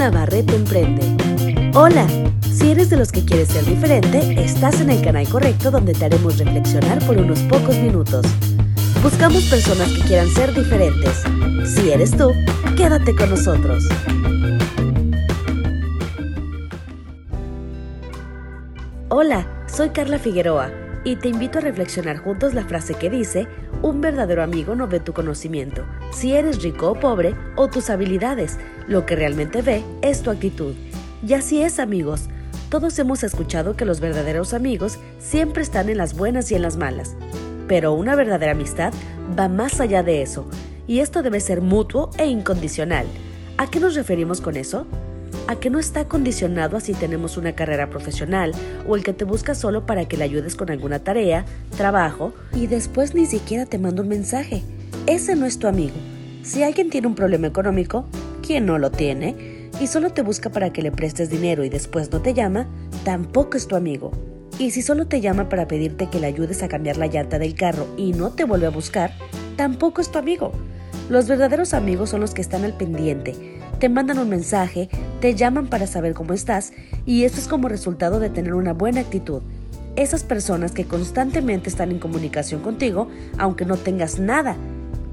Navarrete Emprende. Hola, si eres de los que quieres ser diferente, estás en el canal correcto donde te haremos reflexionar por unos pocos minutos. Buscamos personas que quieran ser diferentes. Si eres tú, quédate con nosotros. Hola, soy Carla Figueroa y te invito a reflexionar juntos la frase que dice, un verdadero amigo no ve tu conocimiento, si eres rico o pobre, o tus habilidades, lo que realmente ve es tu actitud. Y así es amigos, todos hemos escuchado que los verdaderos amigos siempre están en las buenas y en las malas, pero una verdadera amistad va más allá de eso, y esto debe ser mutuo e incondicional. ¿A qué nos referimos con eso? A que no está condicionado a si tenemos una carrera profesional o el que te busca solo para que le ayudes con alguna tarea, trabajo y después ni siquiera te manda un mensaje. Ese no es tu amigo. Si alguien tiene un problema económico, ¿quién no lo tiene? Y solo te busca para que le prestes dinero y después no te llama, tampoco es tu amigo. Y si solo te llama para pedirte que le ayudes a cambiar la llanta del carro y no te vuelve a buscar, tampoco es tu amigo. Los verdaderos amigos son los que están al pendiente, te mandan un mensaje, te llaman para saber cómo estás y esto es como resultado de tener una buena actitud. Esas personas que constantemente están en comunicación contigo, aunque no tengas nada,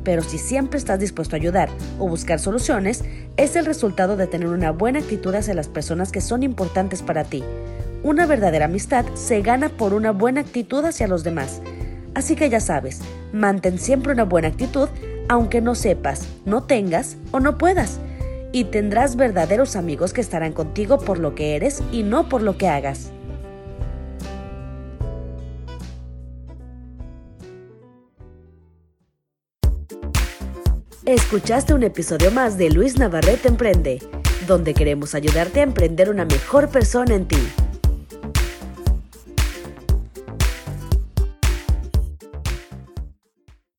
pero si siempre estás dispuesto a ayudar o buscar soluciones, es el resultado de tener una buena actitud hacia las personas que son importantes para ti. Una verdadera amistad se gana por una buena actitud hacia los demás. Así que ya sabes, mantén siempre una buena actitud, aunque no sepas, no tengas o no puedas y tendrás verdaderos amigos que estarán contigo por lo que eres y no por lo que hagas. Escuchaste un episodio más de Luis Navarrete Emprende, donde queremos ayudarte a emprender una mejor persona en ti.